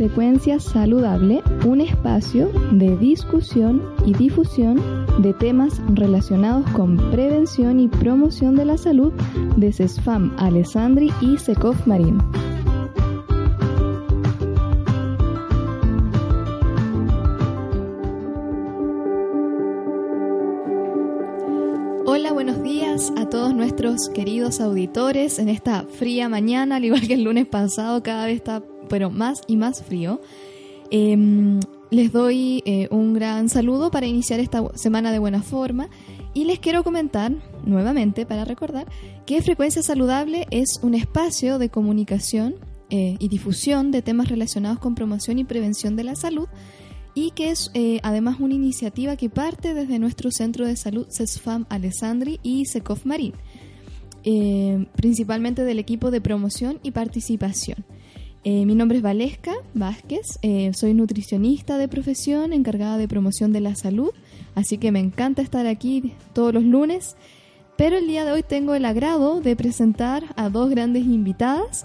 Frecuencia Saludable, un espacio de discusión y difusión de temas relacionados con prevención y promoción de la salud de CESFAM Alessandri y SECOF Marín. Hola, buenos días a todos nuestros queridos auditores en esta fría mañana, al igual que el lunes pasado, cada vez está pero más y más frío. Em, les doy eh, un gran saludo para iniciar esta semana de buena forma y les quiero comentar nuevamente para recordar que Frecuencia Saludable es un espacio de comunicación eh, y difusión de temas relacionados con promoción y prevención de la salud y que es eh, además una iniciativa que parte desde nuestro centro de salud CESFAM Alessandri y SECOF Marín, principalmente del equipo de promoción y participación. Eh, mi nombre es Valesca Vázquez, eh, soy nutricionista de profesión encargada de promoción de la salud, así que me encanta estar aquí todos los lunes, pero el día de hoy tengo el agrado de presentar a dos grandes invitadas.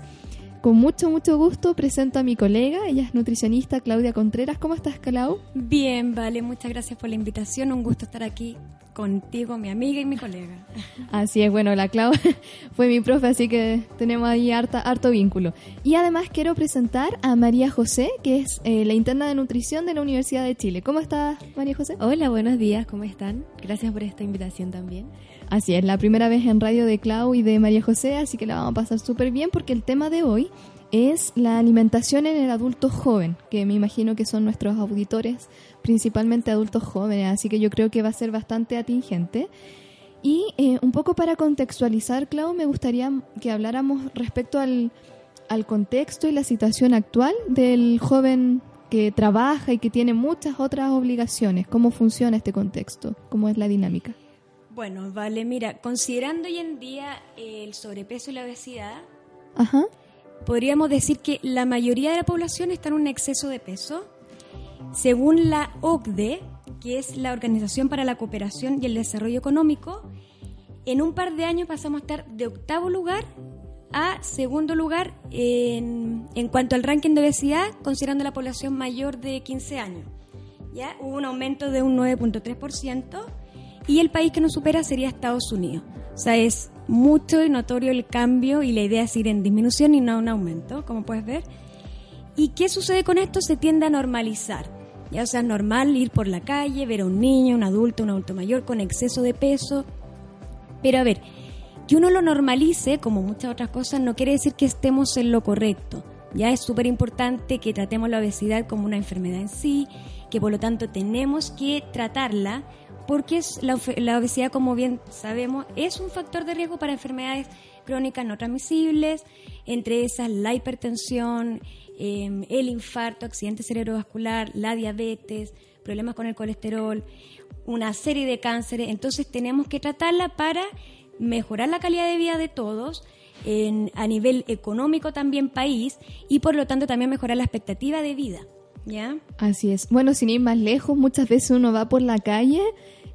Con mucho, mucho gusto presento a mi colega, ella es nutricionista Claudia Contreras. ¿Cómo estás, Clau? Bien, vale, muchas gracias por la invitación, un gusto estar aquí contigo, mi amiga y mi colega. Así es, bueno, la Clau fue mi profe, así que tenemos ahí harta, harto vínculo. Y además quiero presentar a María José, que es eh, la interna de nutrición de la Universidad de Chile. ¿Cómo estás, María José? Hola, buenos días, ¿cómo están? Gracias por esta invitación también. Así es, la primera vez en radio de Clau y de María José, así que la vamos a pasar súper bien porque el tema de hoy es la alimentación en el adulto joven, que me imagino que son nuestros auditores, principalmente adultos jóvenes, así que yo creo que va a ser bastante atingente. Y eh, un poco para contextualizar, Clau, me gustaría que habláramos respecto al, al contexto y la situación actual del joven que trabaja y que tiene muchas otras obligaciones. ¿Cómo funciona este contexto? ¿Cómo es la dinámica? Bueno, vale, mira, considerando hoy en día el sobrepeso y la obesidad, Ajá podríamos decir que la mayoría de la población está en un exceso de peso. Según la OCDE, que es la Organización para la Cooperación y el Desarrollo Económico, en un par de años pasamos a estar de octavo lugar a segundo lugar en, en cuanto al ranking de obesidad, considerando la población mayor de 15 años. ¿Ya? Hubo un aumento de un 9.3% y el país que nos supera sería Estados Unidos. O sea, es mucho y notorio el cambio y la idea es ir en disminución y no en aumento, como puedes ver. ¿Y qué sucede con esto? Se tiende a normalizar. Ya, o sea, es normal ir por la calle, ver a un niño, un adulto, un adulto mayor con exceso de peso. Pero a ver, que uno lo normalice, como muchas otras cosas, no quiere decir que estemos en lo correcto. Ya es súper importante que tratemos la obesidad como una enfermedad en sí, que por lo tanto tenemos que tratarla porque la, obesidad, como bien sabemos, es un factor de riesgo para enfermedades crónicas no transmisibles, entre esas la hipertensión, em, el infarto, accidente cerebrovascular, la diabetes, problemas con el colesterol, una serie de cánceres. Entonces tenemos que tratarla para mejorar la calidad de vida de todos, a nivel económico también país y por lo tanto también mejorar la expectativa de vida. ¿Ya? Así es. Bueno, sin ir más lejos, muchas veces uno va por la calle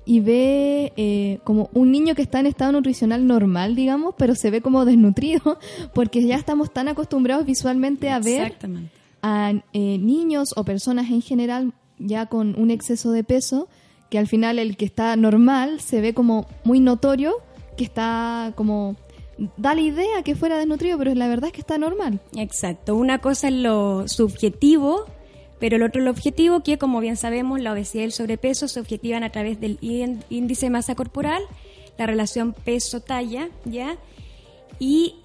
y ve eh, como un niño que está en estado nutricional normal, digamos, pero se ve como desnutrido, porque ya estamos tan acostumbrados visualmente a ver a eh, niños o personas en general ya con un exceso de peso, que al final el que está normal se ve como muy notorio, que está como da la idea que fuera desnutrido, pero la verdad es que está normal. Exacto, una cosa es lo subjetivo pero el otro el objetivo, que como bien sabemos, la obesidad y el sobrepeso se objetivan a través del índice de masa corporal, la relación peso-talla, ¿ya? Y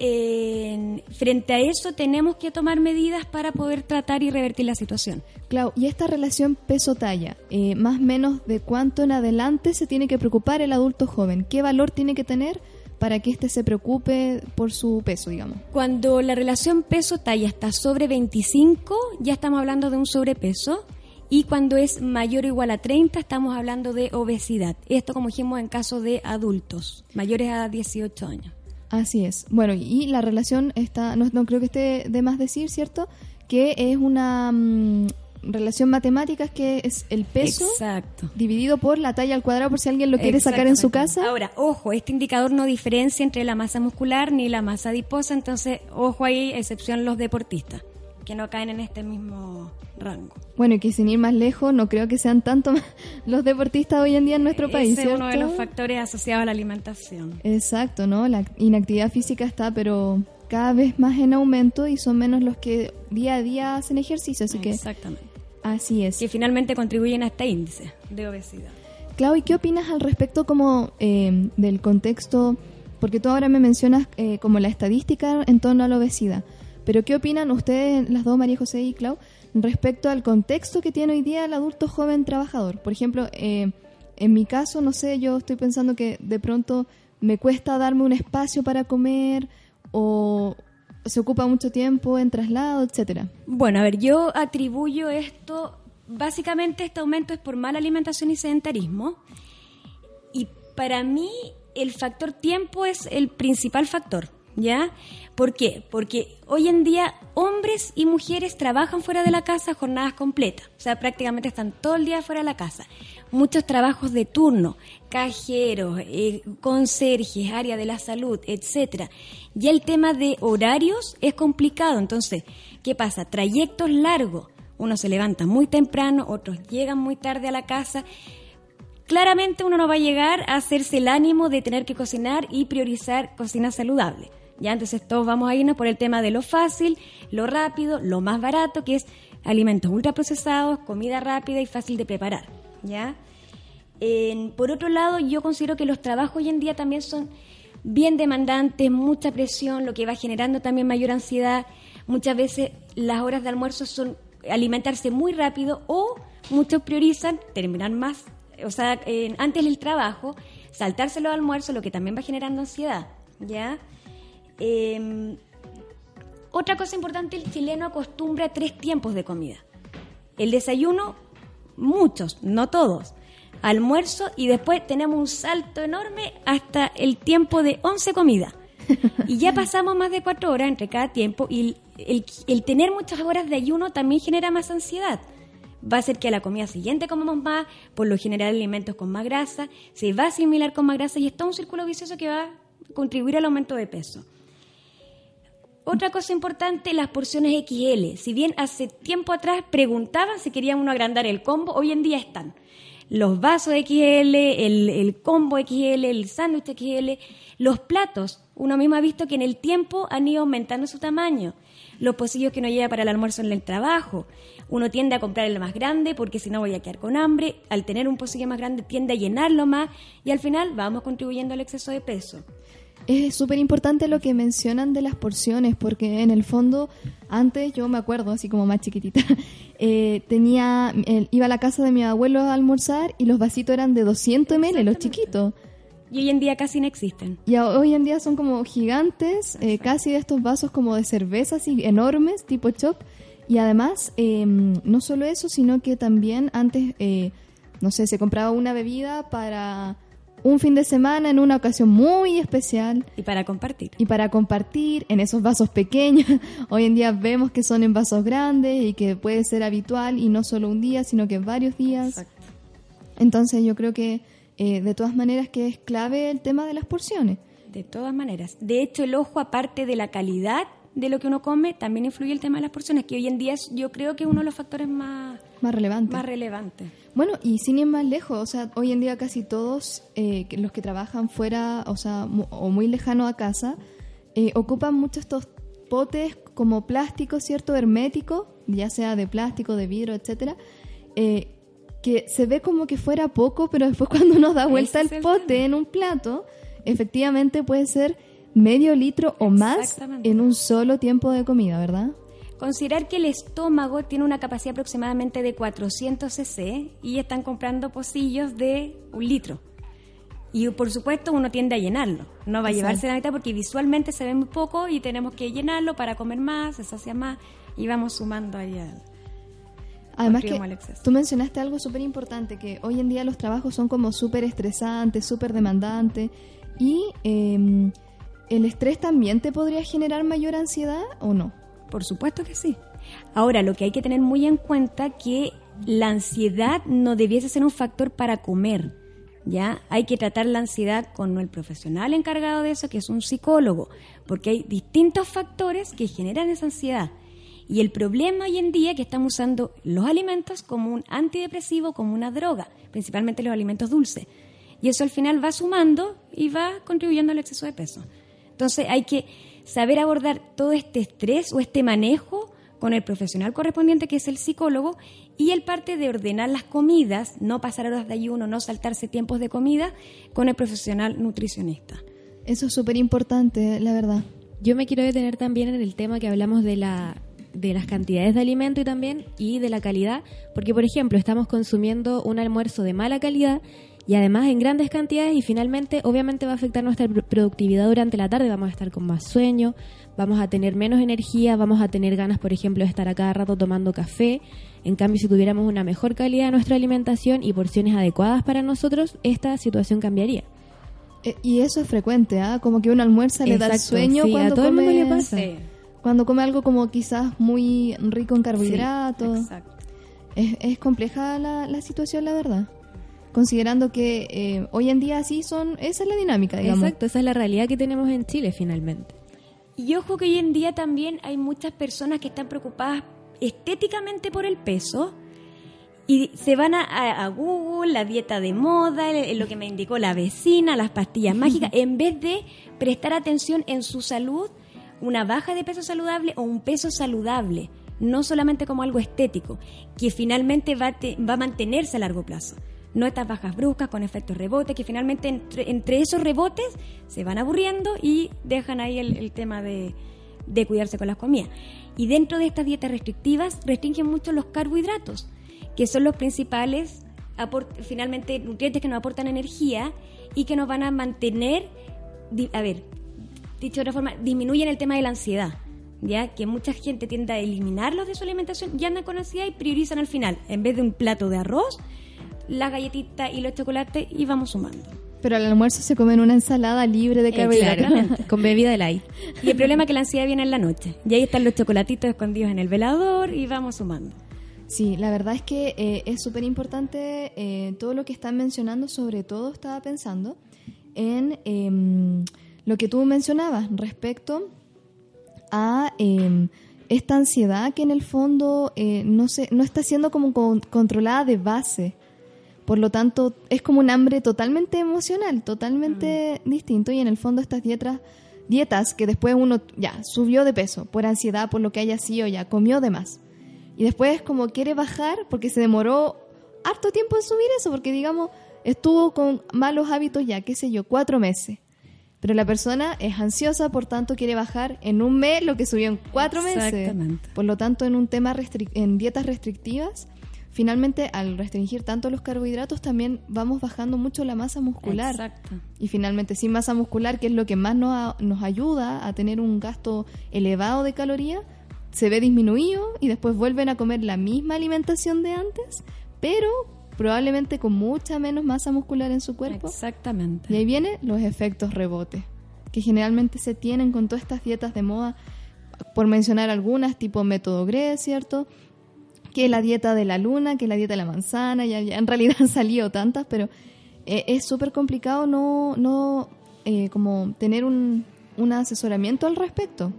frente a eso tenemos que tomar medidas para poder tratar y revertir la situación. Clau, y esta relación peso-talla, eh, más o menos de cuánto en adelante se tiene que preocupar el adulto joven, ¿qué valor tiene que tener para que éste se preocupe por su peso, digamos? Cuando la relación peso-talla está sobre 25, ya estamos hablando de un sobrepeso. Y cuando es mayor o igual a 30, estamos hablando de obesidad. Esto, como dijimos, en caso de adultos mayores a 18 años. Así es. Bueno, y la relación está, no, no creo que esté de más decir, ¿cierto? Que es una mm, relación matemática que es el peso Exacto. dividido por la talla al cuadrado, por si alguien lo quiere sacar en su casa. Ahora, ojo, este indicador no diferencia entre la masa muscular ni la masa adiposa, entonces, ojo ahí, excepción los deportistas, que no caen en este mismo rango. Bueno, y que sin ir más lejos, no creo que sean tanto los deportistas hoy en día en nuestro país, Ese es ¿cierto? uno de los factores asociados a la alimentación. Exacto, ¿no? La inactividad física está, pero cada vez más en aumento y son menos los que día a día hacen ejercicio, así que Exactamente. Así es. Que finalmente contribuyen a este índice de obesidad. Clau, ¿y qué opinas al respecto como eh, del contexto? Porque tú ahora me mencionas eh, como la estadística en torno a la obesidad, pero ¿qué opinan ustedes, las dos, María José y Clau, respecto al contexto que tiene hoy día el adulto joven trabajador? Por ejemplo, eh, en mi caso, no sé, yo estoy pensando que de pronto me cuesta darme un espacio para comer o se ocupa mucho tiempo en traslado, etcétera. Bueno, a ver, yo atribuyo esto, básicamente este aumento es por mala alimentación y sedentarismo. Y para mí el factor tiempo es el principal factor, ¿ya? ¿Por qué? Porque hoy en día hombres y mujeres trabajan fuera de la casa jornadas completas, o sea, prácticamente están todo el día fuera de la casa. Muchos trabajos de turno, cajeros, eh, conserjes, área de la salud, etcétera. Ya el tema de horarios es complicado, entonces, ¿qué pasa? Trayectos largos. Uno se levanta muy temprano, otros llegan muy tarde a la casa claramente uno no va a llegar a hacerse el ánimo de tener que cocinar y priorizar cocina saludable. Ya, entonces todos vamos a irnos por el tema de lo fácil, lo rápido, lo más barato, que es alimentos ultraprocesados, comida rápida y fácil de preparar. ¿ya? Por otro lado, yo considero que los trabajos hoy en día también son bien demandantes, mucha presión, lo que va generando también mayor ansiedad. Muchas veces las horas de almuerzo son alimentarse muy rápido o muchos priorizan terminar más, o sea, antes del trabajo, saltárselo al almuerzo, lo que también va generando ansiedad, ¿ya? Em, otra cosa importante, el chileno acostumbra a tres tiempos de comida. El desayuno, muchos, no todos. Almuerzo y después tenemos un salto enorme hasta el tiempo de 11 comidas. Y ya pasamos más de cuatro horas entre cada tiempo y el, el- el tener muchas horas de ayuno también genera más ansiedad. Va a hacer que a la comida siguiente comamos más, por lo general alimentos con más grasa, se va a asimilar con más grasa y está un círculo vicioso que va a contribuir al aumento de peso. Otra cosa importante, las porciones XL. Si bien hace tiempo atrás preguntaban si querían uno agrandar el combo, hoy en día están. Los vasos XL, el, el combo XL, el sándwich XL, los platos. Uno mismo ha visto que en el tiempo han ido aumentando su tamaño. Los pocillos que uno lleva para el almuerzo en el trabajo. Uno tiende a comprar el más grande porque si no voy a quedar con hambre. Al tener un pocillo más grande tiende a llenarlo más y al final vamos contribuyendo al exceso de peso. Es súper importante lo que mencionan de las porciones, porque en el fondo, antes yo me acuerdo, así como más chiquitita, eh, tenía, eh, iba a la casa de mi abuelo a almorzar y los vasitos eran de 200 ml, los chiquitos. Y hoy en día casi no existen. Y hoy en día son como gigantes, eh, casi de estos vasos como de cerveza, así enormes, tipo chop. Y además, eh, no solo eso, sino que también antes, eh, no sé, se compraba una bebida para un fin de semana en una ocasión muy especial Y para compartir. y para compartir en esos vasos pequeños. Hoy en día vemos que son en vasos grandes y que puede ser habitual y no solo un día, sino que varios días. Exacto. Entonces yo creo que eh, de todas maneras que es clave el tema de las porciones. De todas maneras. De hecho, el ojo, aparte de la calidad de lo que uno come, también influye el tema de las porciones, que hoy en día yo creo que es uno de los factores más, Más relevante. más relevantes. Bueno, y sin ir más lejos, o sea, hoy en día casi todos eh, los que trabajan fuera, o sea, o muy lejano a casa, eh, ocupan mucho estos potes como plástico, ¿cierto? Hermético, ya sea de plástico, de vidrio, etcétera, eh, que se ve como que fuera poco, pero después cuando uno da vuelta el pote en un plato, efectivamente puede ser medio litro o más en un solo tiempo de comida, ¿verdad? Considerar que el estómago tiene una capacidad aproximadamente de 400 cc y están comprando pocillos de un litro. Y por supuesto uno tiende a llenarlo, no va a llevarse la mitad porque visualmente se ve muy poco y tenemos que llenarlo para comer más, se sacia más y vamos sumando ahí al, Además que tú mencionaste algo súper importante, que hoy en día los trabajos son como súper estresantes, súper demandantes y eh, el estrés también te podría generar mayor ansiedad o no. Por supuesto que sí. Ahora, lo que hay que tener muy en cuenta que la ansiedad no debiese ser un factor para comer. ¿Ya? Hay que tratar la ansiedad con el profesional encargado de eso, que es un psicólogo, porque hay distintos factores que generan esa ansiedad. Y el problema hoy en día es que estamos usando los alimentos como un antidepresivo, como una droga, principalmente los alimentos dulces. Y eso al final va sumando y va contribuyendo al exceso de peso. Entonces hay que saber abordar todo este estrés o este manejo con el profesional correspondiente, que es el psicólogo, y el parte de ordenar las comidas, no pasar horas de ayuno, no saltarse tiempos de comida, con el profesional nutricionista. Eso es súper importante, la verdad. Yo me quiero detener también en el tema que hablamos de la de las cantidades de alimento y también y de la calidad, porque por ejemplo, estamos consumiendo un almuerzo de mala calidad y además en grandes cantidades y finalmente obviamente va a afectar nuestra pr- productividad durante la tarde, vamos a estar con más sueño, vamos a tener menos energía, vamos a tener ganas, por ejemplo, de estar a cada rato tomando café. En cambio, si tuviéramos una mejor calidad de nuestra alimentación y porciones adecuadas para nosotros, esta situación cambiaría. Eh, y eso es frecuente, ¿ah? Como que uno almuerza, le da el Exacto, sueño sí, a cuando todo el mundo come, le pasa. cuando come algo como quizás muy rico en carbohidratos. Exacto. Es, es compleja la, la situación, la verdad. Considerando que eh, hoy en día sí son, esa es la dinámica, digamos. Exacto, esa es la realidad que tenemos en Chile finalmente. Y ojo que hoy en día también hay muchas personas que están preocupadas estéticamente por el peso y se van a, a- a Google, la dieta de moda, el- lo que me indicó la vecina, las pastillas mágicas, en vez de prestar atención en su salud, una baja de peso saludable o un peso saludable, no solamente como algo estético, que finalmente va a, te- va a mantenerse a largo plazo. No estas bajas bruscas con efectos rebotes, que finalmente entre, esos rebotes se van aburriendo y dejan ahí el, tema de, de cuidarse con las comidas. Y dentro de estas dietas restrictivas restringen mucho los carbohidratos, que son los principales finalmente nutrientes que nos aportan energía y que nos van a mantener, a ver, dicho de otra forma, disminuyen el tema de la ansiedad. Ya que mucha gente tiende a eliminarlos de su alimentación y andan con ansiedad y priorizan al final, en vez de un plato de arroz, las galletitas y los chocolates y vamos sumando. Pero al almuerzo se comen una ensalada libre de carbohidratos. Exactamente. Con bebida de light. Y el problema es que la ansiedad viene en la noche. Y ahí están los chocolatitos escondidos en el velador y vamos sumando. Sí, la verdad es que eh, es súper importante eh, todo lo que están mencionando, sobre todo estaba pensando en em, lo que tú mencionabas respecto a em, esta ansiedad que en el fondo eh, no, se, no está siendo como con- controlada de base. Por lo tanto, es como un hambre totalmente emocional, totalmente distinto y en el fondo estas dietas, dietas que después uno ya subió de peso por ansiedad, por lo que haya sido, ya comió de más. Y después como quiere bajar porque se demoró harto tiempo en subir eso, porque digamos, estuvo con malos hábitos ya, qué sé yo, cuatro meses. Pero la persona es ansiosa, por tanto quiere bajar en un mes lo que subió en cuatro meses. Exactamente. Por lo tanto, en un tema en dietas restrictivas, finalmente al restringir tanto los carbohidratos también vamos bajando mucho la masa muscular. Exacto. Y finalmente sin masa muscular, que es lo que más nos, a- nos ayuda a tener un gasto elevado de calorías, se ve disminuido y después vuelven a comer la misma alimentación de antes, pero probablemente con mucha menos masa muscular en su cuerpo. Exactamente. Y ahí vienen los efectos rebote, que generalmente se tienen con todas estas dietas de moda, por mencionar algunas, tipo método GRE, ¿cierto? Que la dieta de la luna, que la dieta de la manzana, ya, ya en realidad han salido tantas, pero eh, es súper complicado no, no eh, como tener un, un asesoramiento al respecto.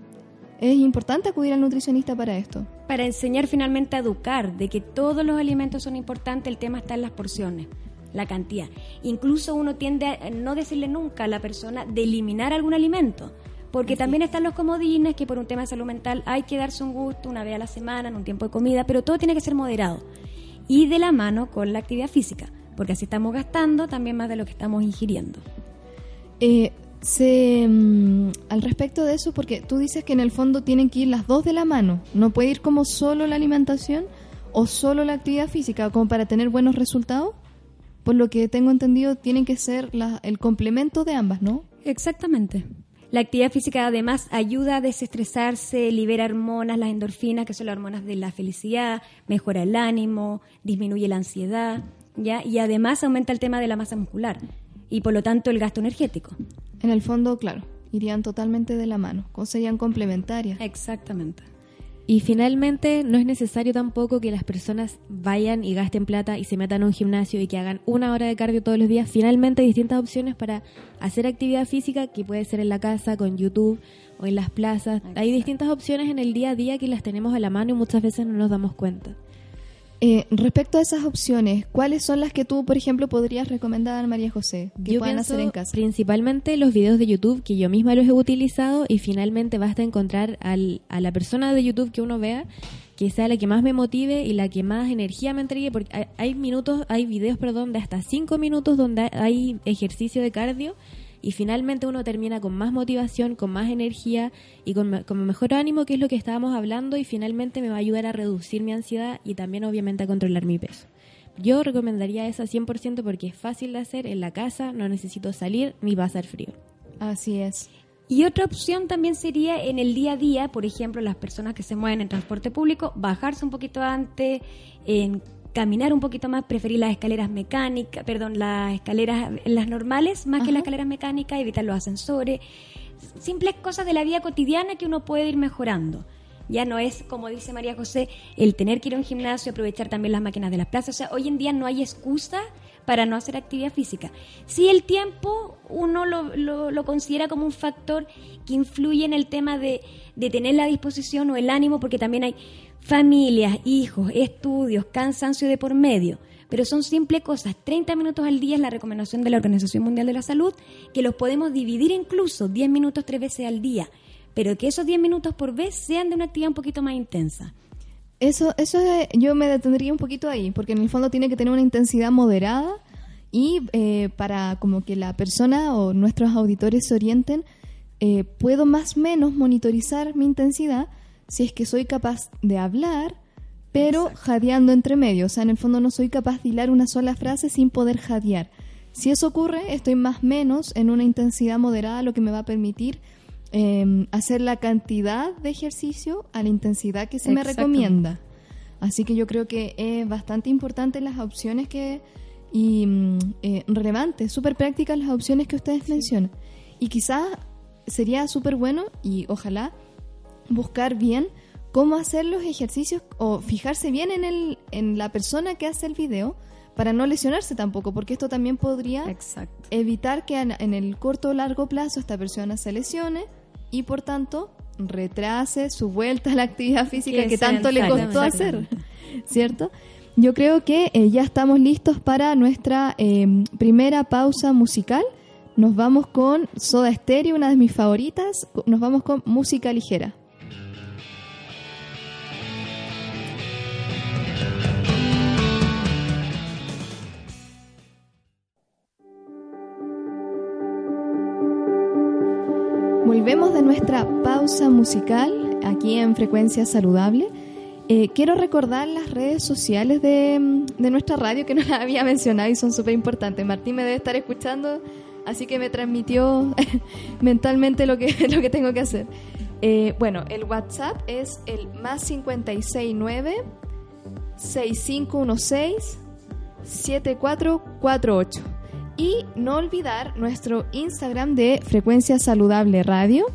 Es importante acudir al nutricionista para esto. Para enseñar finalmente a educar de que todos los alimentos son importantes, el tema está en las porciones, la cantidad. Incluso uno tiende a no decirle nunca a la persona de eliminar algún alimento, porque también están los comodines que por un tema de salud mental hay que darse un gusto una vez a la semana, en un tiempo de comida, pero todo tiene que ser moderado y de la mano con la actividad física, porque así estamos gastando también más de lo que estamos ingiriendo. Eh, se, mm, al respecto de eso, porque tú dices que en el fondo tienen que ir las dos de la mano, no puede ir como solo la alimentación o solo la actividad física, como para tener buenos resultados. por lo que tengo entendido, tienen que ser el complemento de ambas, ¿no? Exactamente. La actividad física además ayuda a desestresarse, libera hormonas, las endorfinas, que son las hormonas de la felicidad, mejora el ánimo, disminuye la ansiedad, ¿ya? Y además aumenta el tema de la masa muscular y por lo tanto el gasto energético. En el fondo, claro, irían totalmente de la mano, serían complementarias. Exactamente. Y finalmente, no es necesario tampoco que las personas vayan y gasten plata y se metan a un gimnasio y que hagan una hora de cardio todos los días. Finalmente, hay distintas opciones para hacer actividad física, que puede ser en la casa, con YouTube o en las plazas. Hay distintas opciones en el día a día que las tenemos a la mano y muchas veces no nos damos cuenta. Eh, respecto a esas opciones, ¿cuáles son las que tú, por ejemplo, podrías recomendar a María José que yo puedan hacer en casa? Principalmente los videos de YouTube que yo misma los he utilizado y finalmente basta encontrar al, a la persona de YouTube que uno vea que sea la que más me motive y la que más energía me entregue porque hay, hay minutos, hay videos, perdón, de hasta 5 minutos donde hay ejercicio de cardio y finalmente uno termina con más motivación, con más energía y con, mejor ánimo, que es lo que estábamos hablando, y finalmente me va a ayudar a reducir mi ansiedad y también obviamente a controlar mi peso. Yo recomendaría esa 100% porque es fácil de hacer en la casa, no necesito salir ni pasar frío. Así es. Y otra opción también sería en el día a día, por ejemplo, las personas que se mueven en transporte público, bajarse un poquito antes, en caminar un poquito más, preferir las escaleras mecánicas, perdón, las escaleras, las normales, más que las escaleras mecánicas, evitar los ascensores, simples cosas de la vida cotidiana que uno puede ir mejorando. Ya no es, como dice María José, el tener que ir a un gimnasio, aprovechar también las máquinas de las plazas. O sea, hoy en día no hay excusa para no hacer actividad física. Si el tiempo uno lo, lo, considera como un factor que influye en el tema de, de tener la disposición o el ánimo, porque también hay familias, hijos, estudios, cansancio de por medio. Pero son simples cosas. 30 minutos al día es la recomendación de la Organización Mundial de la Salud, que los podemos dividir incluso 10 minutos tres veces al día. Pero que esos 10 minutos por vez sean de una actividad un poquito más intensa. Eso, eso yo me detendría un poquito ahí, porque en el fondo tiene que tener una intensidad moderada y eh, para como que la persona o nuestros auditores se orienten, eh, puedo más o menos monitorizar mi intensidad si es que soy capaz de hablar, pero jadeando entre medio. O sea, en el fondo no soy capaz de hilar una sola frase sin poder jadear. Si eso ocurre, estoy más o menos en una intensidad moderada, lo que me va a permitir em, hacer la cantidad de ejercicio a la intensidad que se me recomienda. Así que yo creo que es bastante importante las opciones que y mm, eh, relevantes, súper prácticas las opciones que ustedes mencionan. Y quizás sería súper bueno y ojalá buscar bien cómo hacer los ejercicios o fijarse bien en, el, en la persona que hace el video para no lesionarse tampoco, porque esto también podría evitar que en, el corto o largo plazo esta persona se lesione y por tanto retrase su vuelta a la actividad física que, tanto le costó hacer, ¿cierto? Yo creo que eh, ya estamos listos para nuestra em, primera pausa musical. Nos vamos con Soda Stereo, una de mis favoritas. Nos vamos con música ligera. Volvemos de nuestra pausa musical aquí en Frecuencia Saludable. Eh, quiero recordar las redes sociales de, nuestra radio que no las había mencionado y son súper importantes. Martín me debe estar escuchando, así que me transmitió mentalmente lo que, lo que tengo que hacer. Eh, bueno, el WhatsApp es el más 569 6516 7448. Y no olvidar nuestro Instagram de Frecuencia Saludable Radio,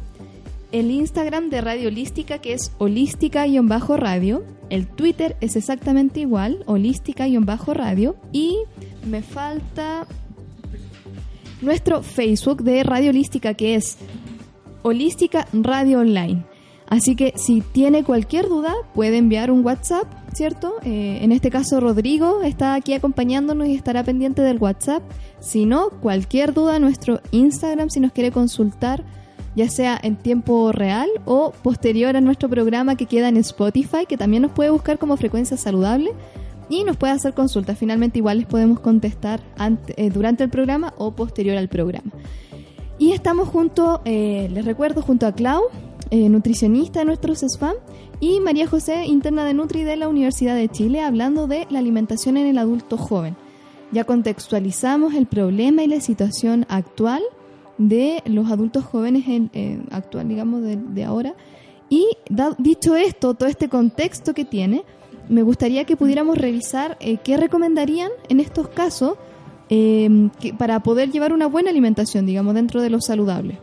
el Instagram de Radio Holística que es holística-radio, el Twitter es exactamente igual, holística-radio, y me falta nuestro Facebook de Radio Holística que es Holística Radio Online. Así que si tiene cualquier duda, puede enviar un WhatsApp, ¿cierto? Eh, en este caso, Rodrigo está aquí acompañándonos y estará pendiente del WhatsApp. Si no, cualquier duda, nuestro Instagram, si nos quiere consultar, ya sea en tiempo real o posterior a nuestro programa que queda en Spotify, que también nos puede buscar como frecuencia saludable y nos puede hacer consultas. Finalmente, igual les podemos contestar eh, durante el programa o posterior al programa. Y estamos junto, eh, les recuerdo, junto a Clau, eh, nutricionista de nuestros spam, y María José, interna de Nutri de la Universidad de Chile, hablando de la alimentación en el adulto joven. ya contextualizamos el problema y la situación actual de los adultos jóvenes en, eh, actual, digamos, de, ahora. Y dicho esto, todo este contexto que tiene, me gustaría que pudiéramos revisar eh, qué recomendarían en estos casos eh, para poder llevar una buena alimentación, digamos, dentro de lo saludable.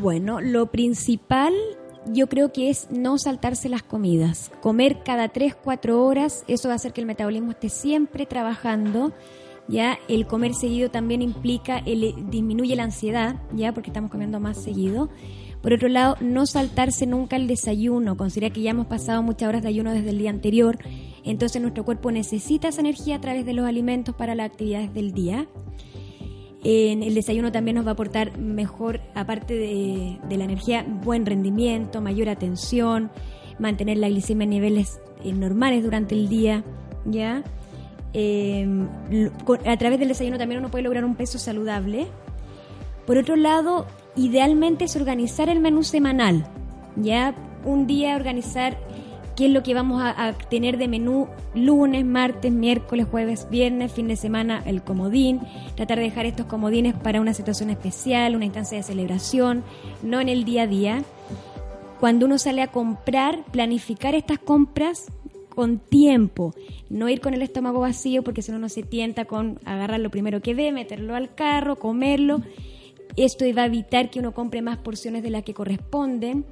Bueno, lo principal yo creo que es no saltarse las comidas. Comer cada 3, 4 horas, eso va a hacer que el metabolismo esté siempre trabajando. Ya el comer seguido también implica, el, disminuye la ansiedad, ya porque estamos comiendo más seguido. Por otro lado, no saltarse nunca el desayuno. Considera que ya hemos pasado muchas horas de ayuno desde el día anterior. Entonces nuestro cuerpo necesita esa energía a través de los alimentos para las actividades del día. En el desayuno también nos va a aportar mejor, aparte de, la energía, buen rendimiento, mayor atención, mantener la glicemia en niveles eh, normales durante el día, ¿ya? Em, a través del desayuno también uno puede lograr un peso saludable. Por otro lado, idealmente es organizar el menú semanal, ¿ya? Un día organizar qué es lo que vamos a, tener de menú lunes, martes, miércoles, jueves, viernes, fin de semana, el comodín, tratar de dejar estos comodines para una situación especial, una instancia de celebración, no en el día a día. Cuando uno sale a comprar, planificar estas compras con tiempo, no ir con el estómago vacío porque si no uno se tienta con agarrar lo primero que ve, meterlo al carro, comerlo. Esto va a evitar que uno compre más porciones de las que corresponden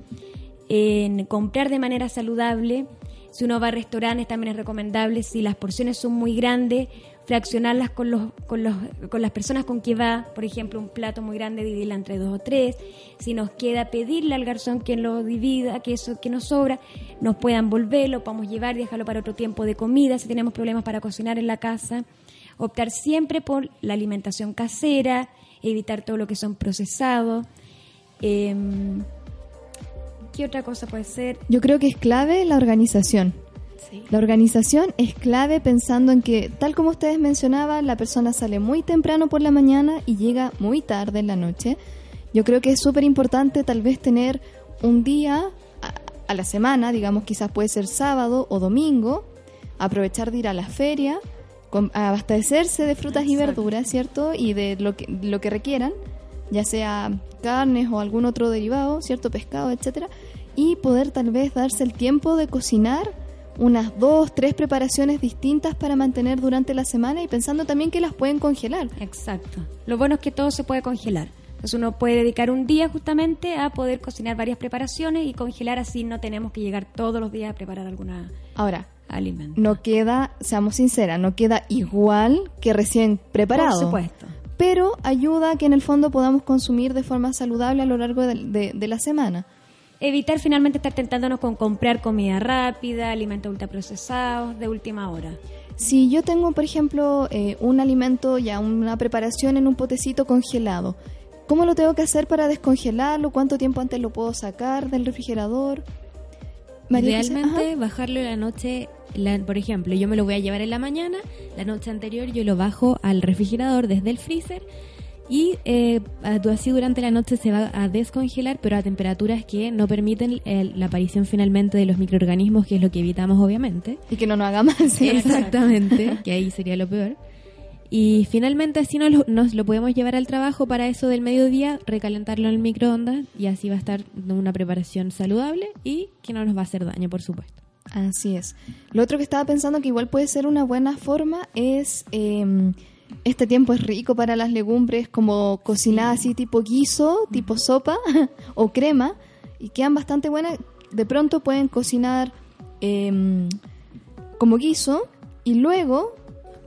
en comprar de manera saludable. Si uno va a restaurantes también es recomendable, si las porciones son muy grandes, fraccionarlas con, los, con, los, con las personas con que va, por ejemplo, un plato muy grande, dividirla entre dos o tres. Si nos queda pedirle al garzón que lo divida, que eso que nos sobra, nos puedan volver, lo podemos llevar y dejarlo para otro tiempo de comida, si tenemos problemas para cocinar en la casa. Optar siempre por la alimentación casera, evitar todo lo que son procesados. Em, ¿Qué otra cosa puede ser? Yo creo que es clave la organización. La organización es clave pensando en que, tal como ustedes mencionaban, la persona sale muy temprano por la mañana y llega muy tarde en la noche. Yo creo que es súper importante tal vez tener un día a, la semana, digamos quizás puede ser sábado o domingo, aprovechar de ir a la feria, abastecerse de frutas y verduras, ¿cierto? Y de lo que, lo que requieran, ya sea carnes o algún otro derivado, ¿cierto? Pescado, etcétera y poder tal vez darse el tiempo de cocinar unas dos, tres preparaciones distintas para mantener durante la semana y pensando también que las pueden congelar. Exacto. Lo bueno es que todo se puede congelar. Entonces uno puede dedicar un día justamente a poder cocinar varias preparaciones y congelar así no tenemos que llegar todos los días a preparar alguna Ahora, alimento. No queda, seamos sinceras, no queda igual que recién preparado. Por supuesto. Pero ayuda a que en el fondo podamos consumir de forma saludable a lo largo de la semana evitar finalmente estar tentándonos con comprar comida rápida, alimentos ultraprocesados de última hora. Si yo tengo, por ejemplo, eh, un alimento ya, una preparación en un potecito congelado, ¿cómo lo tengo que hacer para descongelarlo? ¿Cuánto tiempo antes lo puedo sacar del refrigerador? Realmente bajarlo la noche, por ejemplo, yo me lo voy a llevar en la mañana, la noche anterior yo lo bajo al refrigerador desde el freezer y eh, así durante la noche se va a descongelar, pero a temperaturas que no permiten la aparición finalmente de los microorganismos, que es lo que evitamos obviamente. Y que no nos haga mal. Exactamente, que ahí sería lo peor. Y finalmente así nos lo, nos lo podemos llevar al trabajo para eso del mediodía, recalentarlo en el microondas y así va a estar una preparación saludable y que no nos va a hacer daño, por supuesto. Así es. Lo otro que estaba pensando que igual puede ser una buena forma es... Eh, este tiempo es rico para las legumbres, como cocinadas así tipo guiso, tipo sopa o crema, y quedan bastante buenas. De pronto pueden cocinar em, como guiso y luego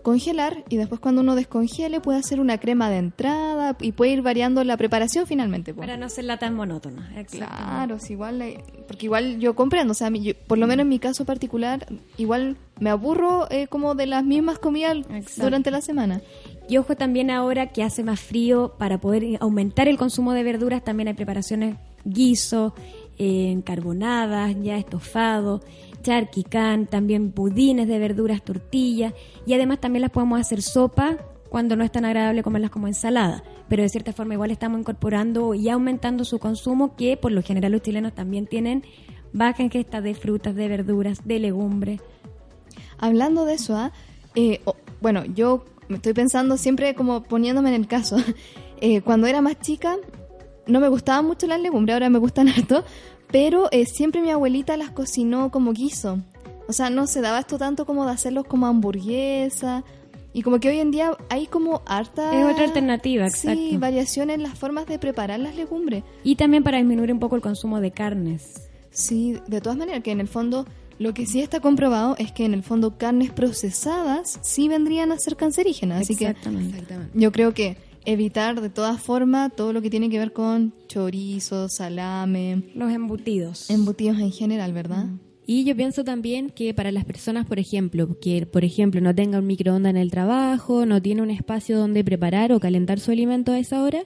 congelar y después cuando uno descongele puede hacer una crema de entrada y puede ir variando la preparación finalmente. Para no serla tan monótona. Claro, igual, porque igual yo comprendo, o sea, por lo menos en mi caso particular, igual me aburro eh, como de las mismas comidas durante la semana. Y ojo también ahora que hace más frío, para poder aumentar el consumo de verduras, también hay preparaciones guiso, eh, carbonadas, ya estofado charquicán, también budines de verduras, tortillas y además también las podemos hacer sopa cuando no es tan agradable comerlas como ensalada. Pero de cierta forma igual estamos incorporando y aumentando su consumo que por lo general los chilenos también tienen baja ingesta de frutas, de verduras, de legumbres. Hablando de eso, ¿ah? eh, bueno, yo me estoy pensando siempre como poniéndome en el caso. Eh, cuando era más chica, no me gustaban mucho las legumbres, ahora me gustan harto, pero eh, siempre mi abuelita las cocinó como guiso. O sea, no se daba esto tanto como de hacerlos como hamburguesa. Y como que hoy en día hay como harta... Es otra alternativa, Sí, exacto. variación en las formas de preparar las legumbres. Y también para disminuir un poco el consumo de carnes. Sí, de todas maneras, que en el fondo lo que sí está comprobado es que en el fondo carnes procesadas sí vendrían a ser cancerígenas. Así que yo creo que evitar de todas formas todo lo que tiene que ver con chorizo, salame, Los embutidos. embutidos en general, ¿verdad? Y yo pienso también que para las personas, por ejemplo, que por ejemplo no tenga un microondas en el trabajo, no tiene un espacio donde preparar o calentar su alimento a esa hora,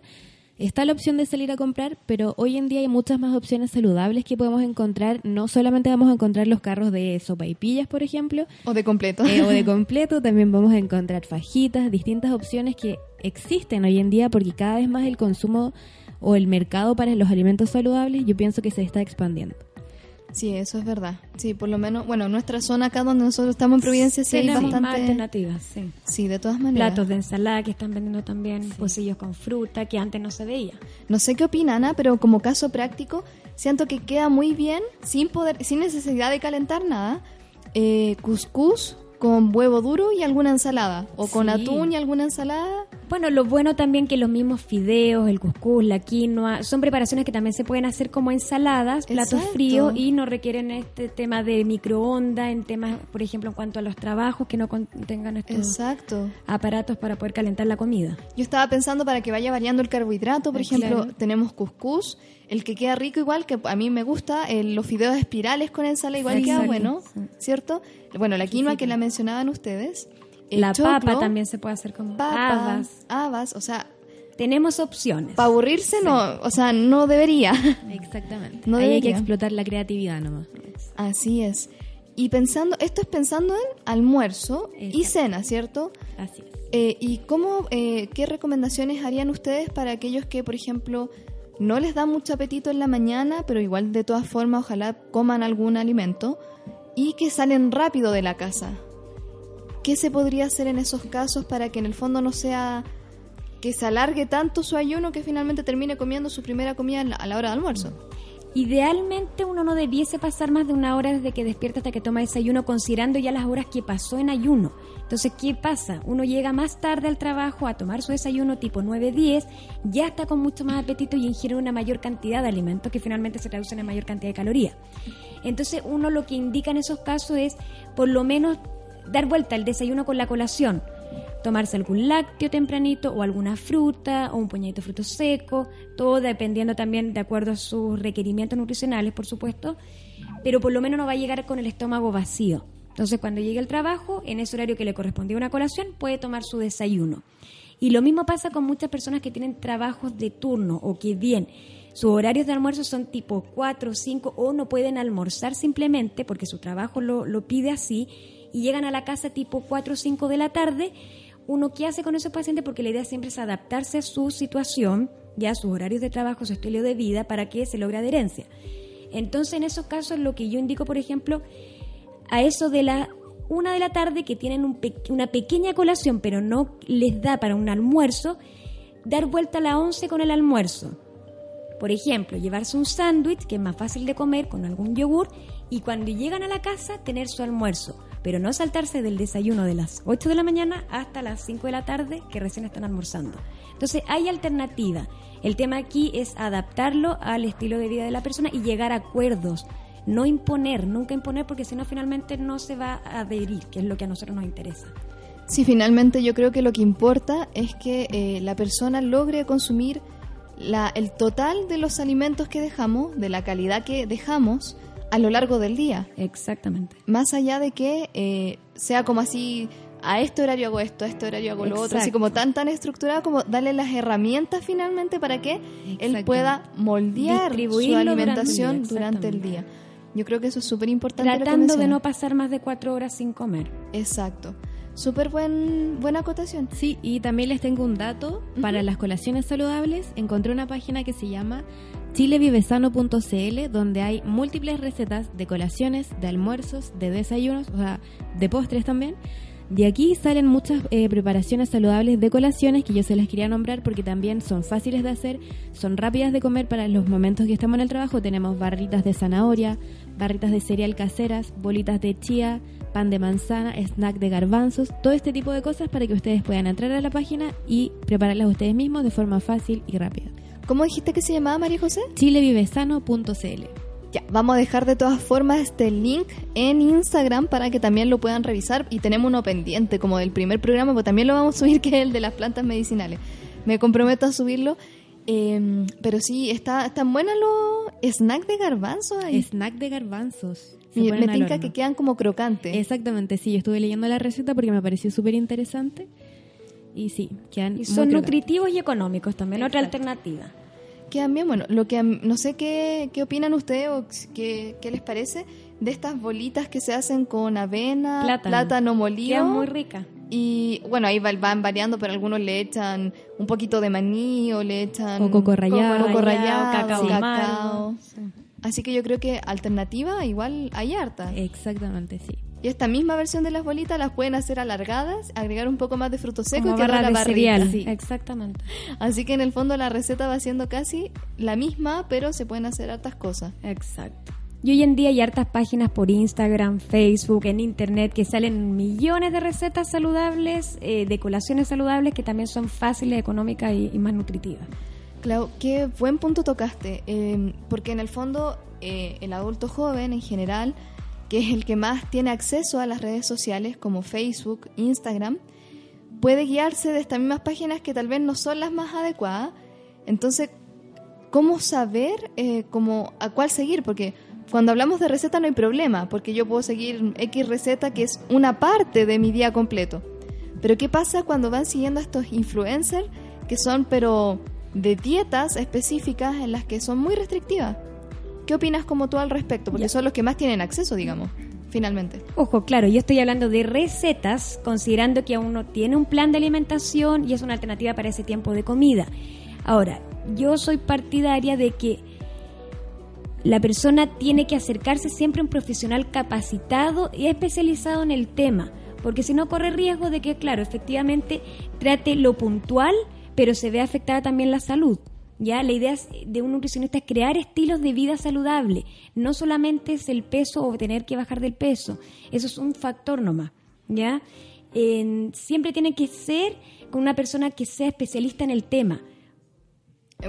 está la opción de salir a comprar, pero hoy en día hay muchas más opciones saludables que podemos encontrar. No solamente vamos a encontrar los carros de sopa y pillas, por ejemplo, O de completo. eh, o de completo, también vamos a encontrar fajitas, distintas opciones que existen hoy en día porque cada vez más el consumo o el mercado para los alimentos saludables yo pienso que se está expandiendo. Sí, eso es verdad. Sí, por lo menos, bueno, en nuestra zona acá donde nosotros estamos en Providencia sí hay más bastante... alternativas, sí. Sí, de todas maneras. Platos de ensalada que están vendiendo también, pocillos con fruta que antes no se veía. No sé qué opina Ana, pero como caso práctico, siento que queda muy bien, sin poder, sin necesidad de calentar nada, eh, cuscús con huevo duro y alguna ensalada, o con Sí. atún y alguna ensalada. Bueno, lo bueno también que los mismos fideos, el cuscús, la quinoa, son preparaciones que también se pueden hacer como ensaladas, platos Exacto. fríos y no requieren este tema de microondas, en temas, por ejemplo, en cuanto a los trabajos que no contengan estos Exacto. aparatos para poder calentar la comida. Yo estaba pensando para que vaya variando el carbohidrato, por ejemplo, tenemos cuscús, el que queda rico igual, que a mí me gusta, el- los fideos espirales con ensalada igual queda Exacto, bueno, sí. ¿cierto? Bueno, la quinoa que la mencionaban ustedes. El la choclo, papa también se puede hacer como Papa, habas. habas, o sea, Tenemos opciones. para aburrirse no, o sea, no debería. Exactamente. No Ahí hay que explotar la creatividad nomás. Así es. Y pensando, esto es pensando en almuerzo y cena, ¿cierto? Así es. Eh, ¿Y cómo, eh, qué recomendaciones harían ustedes para aquellos que, por ejemplo, no les da mucho apetito en la mañana, pero igual de todas formas ojalá coman algún alimento y que salen rápido de la casa? ¿Qué se podría hacer en esos casos para que en el fondo no sea que se alargue tanto su ayuno que finalmente termine comiendo su primera comida a la- hora de almuerzo? Idealmente uno no debiese pasar más de una hora desde que despierta hasta que toma desayuno, considerando ya las horas que pasó en ayuno. Entonces, ¿qué pasa? Uno llega más tarde al trabajo a tomar su desayuno tipo 9-10, ya está con mucho más apetito y ingiere una mayor cantidad de alimentos que finalmente se traducen en mayor cantidad de calorías. Entonces, uno lo que indica en esos casos es por lo menos dar vuelta el desayuno con la colación tomarse algún lácteo tempranito o alguna fruta o un puñadito de frutos secos, todo dependiendo también de acuerdo a sus requerimientos nutricionales, por supuesto, pero por lo menos no va a llegar con el estómago vacío. Entonces, cuando llegue al trabajo, en ese horario que le correspondía una colación, puede tomar su desayuno. Y lo mismo pasa con muchas personas que tienen trabajos de turno o que bien sus horarios de almuerzo son tipo 4 o 5 o no pueden almorzar simplemente porque su trabajo lo, lo pide así y llegan a la casa tipo 4 o 5 de la tarde. Uno, ¿qué hace con esos pacientes? Porque la idea siempre es adaptarse a su situación, ya a sus horarios de trabajo, su estilo de vida, para que se logre adherencia. Entonces, en esos casos, lo que yo indico, por ejemplo, a eso de la una de la tarde que tienen una pequeña colación, pero no les da para un almuerzo, dar vuelta a la 11 con el almuerzo. Por ejemplo, llevarse un sándwich que es más fácil de comer con algún yogur y cuando llegan a la casa tener su almuerzo, pero no saltarse del desayuno de las 8 de la mañana hasta las 5 de la tarde que recién están almorzando. Entonces hay alternativa. El tema aquí es adaptarlo al estilo de vida de la persona y llegar a acuerdos. No imponer, nunca imponer porque si no finalmente no se va a adherir, que es lo que a nosotros nos interesa. Sí, finalmente yo creo que lo que importa es que eh, la persona logre consumir la, el total de los alimentos que dejamos, de la calidad que dejamos a lo largo del día. Exactamente. Más allá de que eh, sea como así, a este horario hago esto, a este horario hago lo otro, así como tan tan estructurado como darle las herramientas finalmente para que él pueda moldear su Distribuirlo durante el alimentación día, durante el día. Yo creo que eso es súper importante. Tratando de no pasar más de cuatro horas sin comer. Exacto. Súper buen, buena acotación. Sí, y también les tengo un dato para las colaciones saludables. Encontré una página que se llama chilevivesano.cl donde hay múltiples recetas de colaciones, de almuerzos, de desayunos, o sea, de postres también, De aquí salen muchas eh, preparaciones saludables de colaciones que yo se las quería nombrar porque también son fáciles de hacer, son rápidas de comer para los momentos que estamos en el trabajo. Tenemos barritas de zanahoria, barritas de cereal caseras, bolitas de chía, pan de manzana, snack de garbanzos, todo este tipo de cosas para que ustedes puedan entrar a la página y prepararlas ustedes mismos de forma fácil y rápida. ¿Cómo dijiste que se llamaba María José? chilevivesano.cl Ya, vamos a dejar de todas formas este link en Instagram para que también lo puedan revisar y tenemos uno pendiente como del primer programa, pues también lo vamos a subir que es el de las plantas medicinales. Me comprometo a subirlo. eh, pero sí, está, están buenas los snacks de garbanzo ahí. Snack de garbanzos. Se me me tinca que quedan como crocantes. Exactamente, sí, yo estuve leyendo la receta porque me pareció súper interesante. Y sí, quedan Y son nutritivos y económicos también, otra alternativa. Quedan bien, bueno, lo que mí- no sé qué, qué opinan ustedes o qué, qué les parece de estas bolitas que se hacen con avena, Plátano. plátano, molido. Quedan muy ricas. Y bueno, ahí va- van variando, pero algunos le echan un poquito de maní o le echan O coco rallado. coco Rallado, rallado, cacao sí, amargo. Así que yo creo que alternativa igual hay harta. Exactamente, sí. Y esta misma versión de las bolitas las pueden hacer alargadas, agregar un poco más de fruto seco Como y barra la de cereal. Sí. Exactamente. Así que en el fondo la receta va siendo casi la misma, pero se pueden hacer hartas cosas. Exacto. Y hoy en día hay hartas páginas por Instagram, Facebook, en Internet que salen millones de recetas saludables, eh, de colaciones saludables que también son fáciles, económicas y, y más nutritivas. Clau, qué buen punto tocaste, eh, porque en el fondo eh, el adulto joven en general, que es el que más tiene acceso a las redes sociales como Facebook, Instagram, puede guiarse de estas mismas páginas que tal vez no son las más adecuadas. Entonces, ¿cómo saber eh, cómo, a cuál seguir? Porque cuando hablamos de receta no hay problema, porque yo puedo seguir X receta que es una parte de mi día completo. Pero ¿qué pasa cuando van siguiendo a estos influencers que son pero de dietas específicas en las que son muy restrictivas? ¿Qué opinas como tú al respecto? Porque son los que más tienen acceso, digamos, finalmente. Ojo, claro, yo estoy hablando de recetas, considerando que uno tiene un plan de alimentación y es una alternativa para ese tiempo de comida. Ahora, yo soy partidaria de que la persona tiene que acercarse siempre a un profesional capacitado y especializado en el tema, porque si no corre riesgo de que, claro, efectivamente trate lo puntual, pero se ve afectada también la salud. Ya la idea de un nutricionista es crear estilos de vida saludable. No solamente es el peso o tener que bajar del peso. Eso es un factor nomás. ¿Ya? En- siempre tiene que ser con una persona que sea especialista en el tema.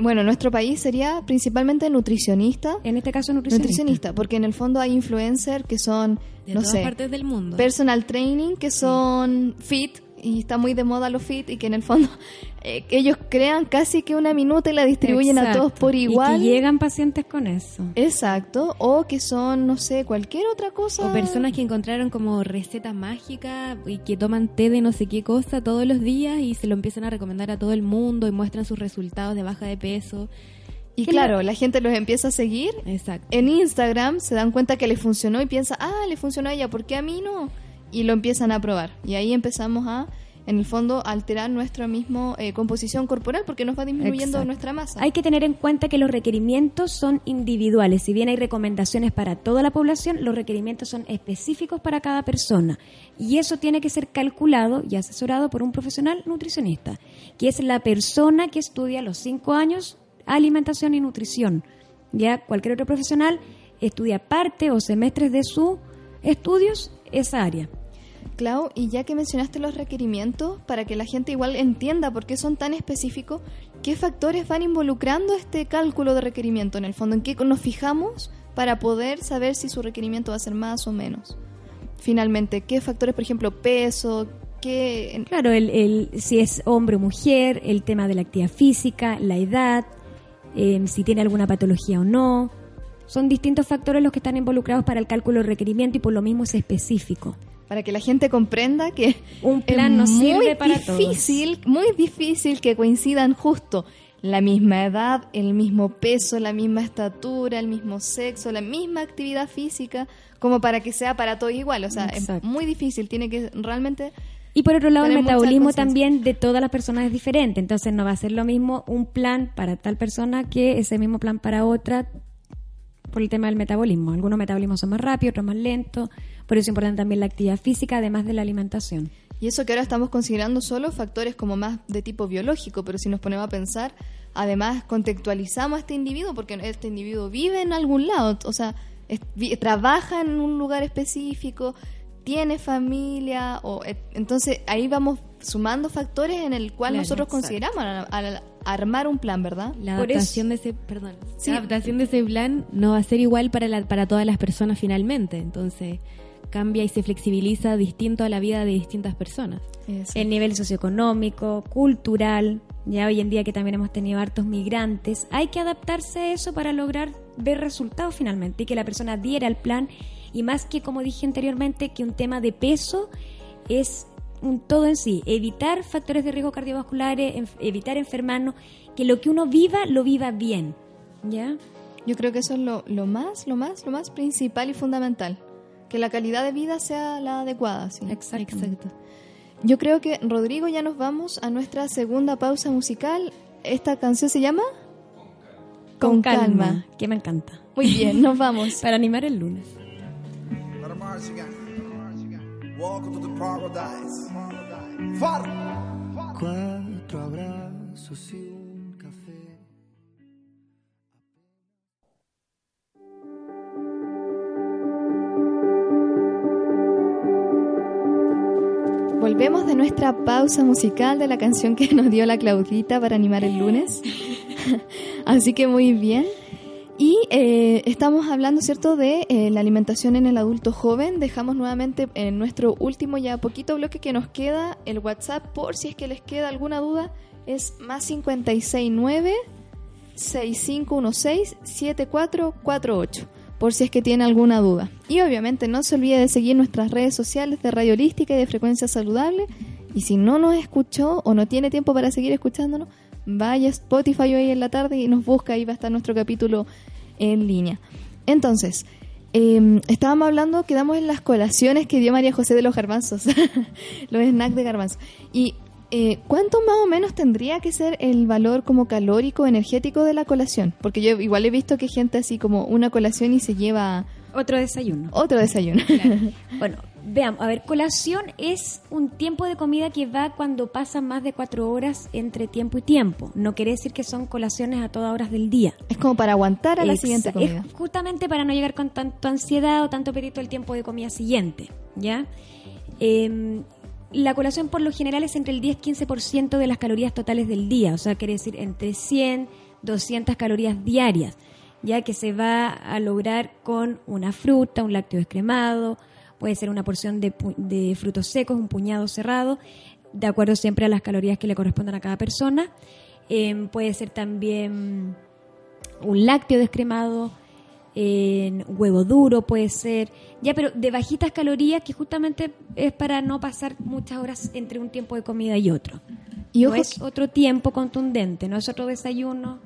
Bueno, nuestro país sería principalmente nutricionista. En este caso, nutricionista. Nutricionista, porque en el fondo hay influencers que son, De no todas sé, partes del mundo. personal training, que son fit, y está muy de moda los fit, y que en el fondo eh, ellos crean casi que una minuta y la distribuyen a todos por igual. Y que llegan pacientes con eso. Exacto, o que son, no sé, cualquier otra cosa. O personas que encontraron como recetas mágicas y que toman té de no sé qué cosa todos los días y se lo empiezan a recomendar a todo el mundo y muestran sus resultados de baja de peso. Y claro, la gente los empieza a seguir. Exacto. En Instagram se dan cuenta que les funcionó y piensa, ah, le funcionó a ella, ¿por qué a mí no? Y lo empiezan a probar. Y ahí empezamos a, en el fondo, alterar nuestra misma eh, composición corporal porque nos va disminuyendo Exacto. nuestra masa. Hay que tener en cuenta que los requerimientos son individuales. Si bien hay recomendaciones para toda la población, los requerimientos son específicos para cada persona. Y eso tiene que ser calculado y asesorado por un profesional nutricionista, que es la persona que estudia los cinco años alimentación y nutrición. Ya cualquier otro profesional estudia parte o semestres de sus estudios esa área. Clau, y ya que mencionaste los requerimientos, para que la gente igual entienda por qué son tan específicos, ¿qué factores van involucrando este cálculo de requerimiento en el fondo? ¿En qué nos fijamos para poder saber si su requerimiento va a ser más o menos? Finalmente, ¿qué factores, por ejemplo, peso? ¿Qué, Claro, el, el- si es hombre o mujer, el tema de la actividad física, la edad, eh, si tiene alguna patología o no. Son distintos factores los que están involucrados para el cálculo de requerimiento y por lo mismo es específico. para que la gente comprenda que Un plan es no muy sirve para difícil, muy difícil que coincidan justo la misma edad, el mismo peso, la misma estatura, el mismo sexo, la misma actividad física, como para que sea para todos igual. O sea, Exacto. es muy difícil, tiene que realmente... Y por otro lado, el metabolismo también de todas las personas es diferente. Entonces no va a ser lo mismo un plan para tal persona que ese mismo plan para otra por el tema del metabolismo. Algunos metabolismos son más rápidos, otros más lentos. Por eso es importante también la actividad física, además de la alimentación. Y eso que ahora estamos considerando solo factores como más de tipo biológico, pero si nos ponemos a pensar, además contextualizamos a este individuo porque este individuo vive en algún lado, o sea, trabaja en un lugar específico, tiene familia, o entonces ahí vamos sumando factores en el cual nosotros consideramos al, armar un plan, ¿verdad? La adaptación de ese, perdón, la adaptación de ese plan no va a ser igual para la, para todas las personas finalmente, entonces cambia y se flexibiliza distinto a la vida de distintas personas. El nivel socioeconómico, cultural, ya hoy en día que también hemos tenido hartos migrantes, hay que adaptarse a eso para lograr ver resultados finalmente y que la persona adhiera al plan y más que como dije anteriormente que un tema de peso es un todo en sí, evitar factores de riesgo cardiovasculares, evitar enfermarnos, que lo que uno viva lo viva bien, ¿ya? Yo creo que eso es lo, lo más, lo más, lo más principal y fundamental, que la calidad de vida sea la adecuada, ¿sí? Exacto. Exacto. Yo creo que Rodrigo ya nos vamos a nuestra segunda pausa musical. Esta canción se llama Con, calma, que me encanta. Muy bien, nos vamos. Para animar el lunes. Cuatro abrazos y un café. Volvemos de nuestra pausa musical de la canción que nos dio la Claudita para animar el lunes. Así que muy bien. Y eh, estamos hablando, ¿cierto?, de eh, la alimentación en el adulto joven. Dejamos nuevamente en nuestro último ya poquito bloque que nos queda el WhatsApp por si es que les queda alguna duda. Es más 569 6516 7448 por si es que tiene alguna duda. Y obviamente no se olvide de seguir nuestras redes sociales de Radio Holística y de Frecuencia Saludable. Y si no nos escuchó o no tiene tiempo para seguir escuchándonos, vaya Spotify hoy en la tarde y nos busca, ahí va a estar nuestro capítulo en línea. Entonces, eh, estábamos hablando, quedamos en las colaciones que dio María José de los garbanzos, los snacks de garbanzos. Y eh, ¿cuánto más o menos tendría que ser el valor como calórico, energético de la colación? Porque yo igual he visto que gente así como una colación y se lleva... Otro desayuno. Otro desayuno. Bueno, veamos, a ver, colación es un tiempo de comida que va cuando pasan más de cuatro horas entre tiempo y tiempo. No quiere decir que son colaciones a todas horas del día. Es como para aguantar a la siguiente comida. Es justamente para no llegar con tanto ansiedad o tanto apetito el tiempo de comida siguiente, ¿ya? Eh, la colación por lo general es entre el 10-15% de las calorías totales del día, o sea, quiere decir entre 100, 200 calorías diarias, ya que se va a lograr con una fruta, un lácteo descremado, puede ser una porción de, frutos secos, un puñado cerrado, de acuerdo siempre a las calorías que le correspondan a cada persona. Em, puede ser también un lácteo descremado, en huevo duro puede ser, ya, pero de bajitas calorías que justamente es para no pasar muchas horas entre un tiempo de comida y otro. Y no es otro tiempo contundente, no es otro desayuno.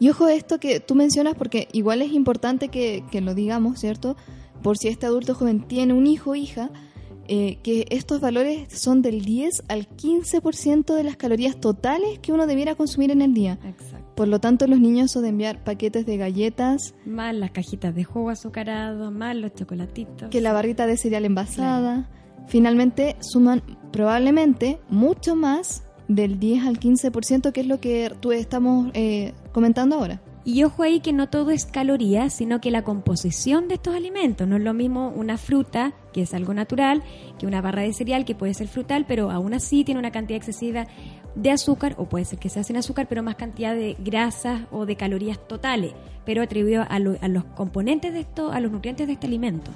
Y ojo esto que tú mencionas porque igual es importante que, que lo digamos, ¿cierto? Por si este adulto joven tiene un hijo o hija, eh, que estos valores son del 10 al 15% de las calorías totales que uno debiera consumir en el día. Exacto. Por lo tanto, los niños son de enviar paquetes de galletas. Más las cajitas de jugo azucarado, más los chocolatitos. Que la barrita de cereal envasada. Finalmente, suman probablemente mucho más del 10 al 15%, que es lo que tú estamos eh, comentando ahora. Y ojo ahí que no todo es calorías, sino que la composición de estos alimentos. No es lo mismo una fruta, que es algo natural, que una barra de cereal, que puede ser frutal, pero aún así tiene una cantidad excesiva de azúcar, o puede ser que sea sin azúcar, pero más cantidad de grasas o de calorías totales, pero atribuido a, los componentes de esto, a los nutrientes de este alimento.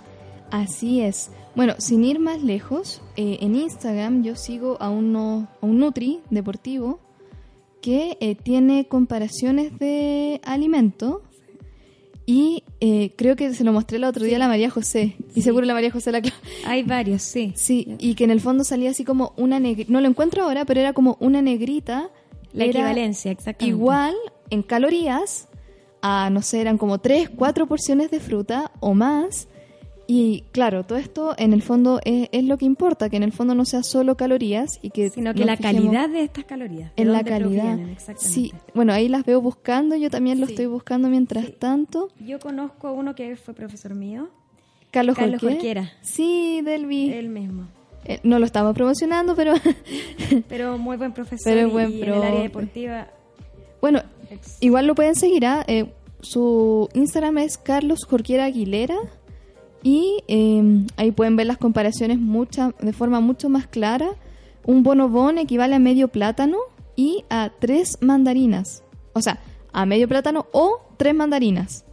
Así es. Bueno, sin ir más lejos, eh, en Instagram yo sigo a, uno, a un Nutri deportivo que eh, tiene comparaciones de alimento y eh, creo que se lo mostré el otro día a la María José. Y seguro la María José la Hay varios, sí. Sí, y que en el fondo salía así como una negrita. No lo encuentro ahora, pero era como una negrita. La equivalencia, exactamente. Igual en calorías a, no sé, eran como tres, cuatro porciones de fruta o más. Y claro, todo esto en el fondo es, lo que importa, que en el fondo no sea solo calorías y que sino que la calidad de estas calorías. En la calidad. Sí, bueno, ahí las veo buscando, yo también lo estoy buscando mientras tanto. Yo conozco a uno que fue profesor mío. Carlos, Carlos Jorquera. Sí, Delvi. Él mismo. Eh, no lo estamos promocionando, pero Pero muy buen profesor Pero y- buen y, en el profe. área deportiva. bueno, igual lo pueden seguir. ¿ah? Eh, su Instagram es Carlos Jorquiera Aguilera y eh, ahí pueden ver las comparaciones mucha, de forma mucho más clara. Un bonobón equivale a medio plátano y a tres mandarinas. O sea, a medio plátano o tres mandarinas.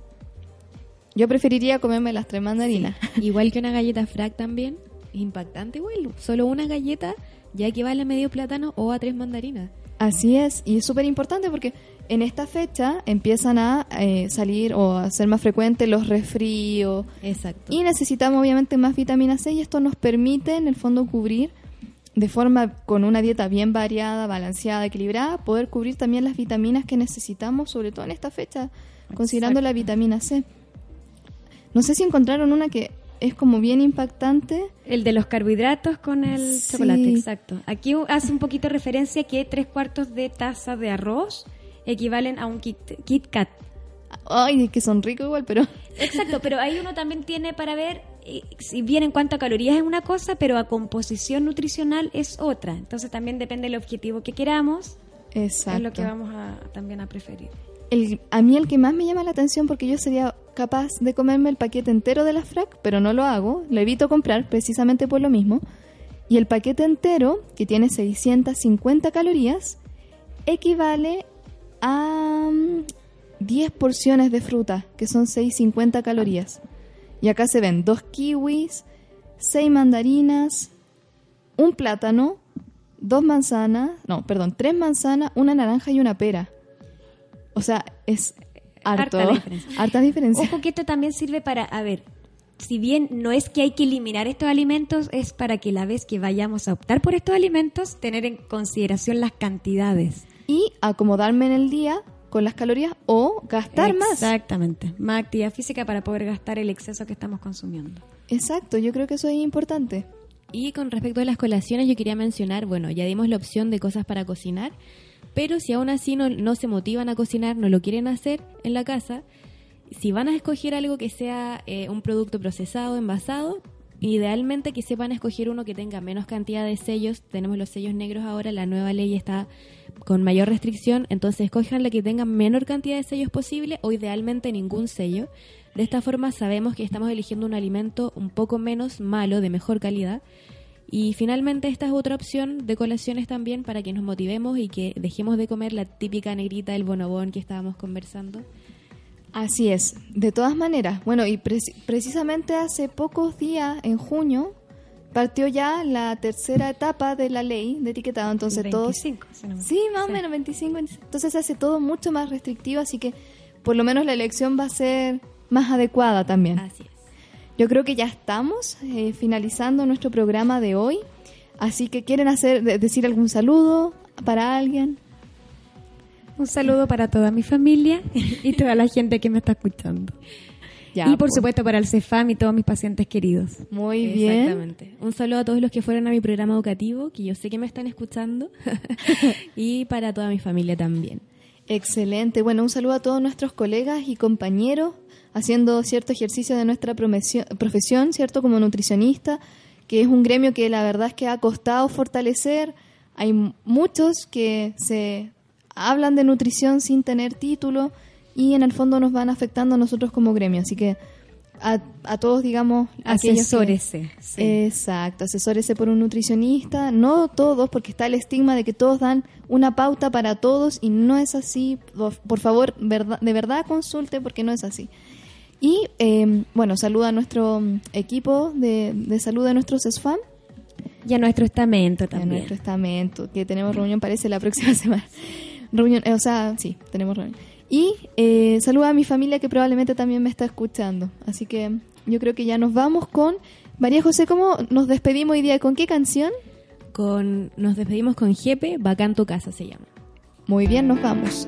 Yo preferiría comerme las tres mandarinas. Igual que una galleta frac también. Impactante igual. Solo una galleta ya equivale a medio plátano o a tres mandarinas. Así es, y es súper importante porque en esta fecha empiezan a eh, salir o a ser más frecuentes los resfríos Exacto. y necesitamos obviamente más vitamina C y esto nos permite en el fondo cubrir de forma con una dieta bien variada, balanceada, equilibrada, poder cubrir también las vitaminas que necesitamos, sobre todo en esta fecha, considerando la vitamina C. No sé si encontraron una que es como bien impactante. El de los carbohidratos con el Sí. chocolate, exacto. Aquí hace un poquito referencia que tres cuartos de taza de arroz equivalen a un Kit, Kit Kat. Ay, que son ricos igual, pero Exacto, pero ahí uno también tiene para ver, eh, si bien en cuanto a calorías es una cosa, pero a composición nutricional es otra. Entonces también depende del objetivo que queramos, exacto. es lo que vamos a, también a preferir. El, a mí el que más me llama la atención porque yo sería capaz de comerme el paquete entero de la frac, pero no lo hago, lo evito comprar precisamente por lo mismo. Y el paquete entero, que tiene 650 calorías, equivale a mm, 10 porciones de fruta, que son 650 calorías. Y acá se ven dos kiwis, 6 mandarinas, un plátano, dos manzanas, no, perdón, tres manzanas, una naranja y una pera. O sea, es harto. Harta diferencia. Harta diferencia. Ojo que esto también sirve para, a ver, si bien no es que hay que eliminar estos alimentos, es para que la vez que vayamos a optar por estos alimentos, tener en consideración las cantidades. Y acomodarme en el día con las calorías o gastar más. Exactamente. Más actividad física para poder gastar el exceso que estamos consumiendo. Exacto, yo creo que eso es importante. Y con respecto a las colaciones, yo quería mencionar, bueno, ya dimos la opción de cosas para cocinar, pero si aún así no, no se motivan a cocinar, no lo quieren hacer en la casa, si van a escoger algo que sea eh, un producto procesado, envasado, idealmente que sepan escoger uno que tenga menos cantidad de sellos. Tenemos los sellos negros ahora, la nueva ley está con mayor restricción, entonces escojan la que tenga menor cantidad de sellos posible o idealmente ningún sello. De esta forma sabemos que estamos eligiendo un alimento un poco menos malo, de mejor calidad. Y finalmente esta es otra opción de colaciones también para que nos motivemos y que dejemos de comer la típica negrita del bonobón que estábamos conversando. Así es. De todas maneras, bueno, y preci- precisamente hace pocos días, en junio, partió ya la tercera etapa de la ley de etiquetado. Entonces todos... 25, si no me- Sí, más o Sí. menos 25, 26. Entonces se hace todo mucho más restrictivo, así que por lo menos la elección va a ser más adecuada también. Así es. Yo creo que ya estamos eh, finalizando nuestro programa de hoy, así que quieren hacer de- decir algún saludo para alguien. Un saludo para toda mi familia y toda la gente que me está escuchando. Ya, y por pues. supuesto para el CEFAM y todos mis pacientes queridos. Muy bien. Exactamente. Un saludo a todos los que fueron a mi programa educativo, que yo sé que me están escuchando, y para toda mi familia también. Excelente. Bueno, un saludo a todos nuestros colegas y compañeros haciendo cierto ejercicio de nuestra profesión, ¿cierto? Como nutricionista, que es un gremio que la verdad es que ha costado fortalecer. Hay muchos que se hablan de nutrición sin tener título y en el fondo nos van afectando a nosotros como gremio. Así que a, a todos, digamos, que- Asesórese. sí. Exacto, asesórese por un nutricionista, no todos, porque está el estigma de que todos dan una pauta para todos y no es así. Por, favor, verdad, de verdad consulte porque no es así. Y eh, bueno, saluda a nuestro mm, equipo de, de salud de nuestros SFAM, Y a nuestro estamento a también. nuestro estamento, que tenemos reunión parece la próxima semana. Reunión, eh, o sea, sí, tenemos reunión. Y eh, saluda a mi familia que probablemente también me está escuchando. Así que yo creo que ya nos vamos con María José, ¿cómo nos despedimos hoy día? ¿Con qué canción? Con, nos despedimos con Jepe, Bacán tu casa se llama. Muy bien, nos vamos.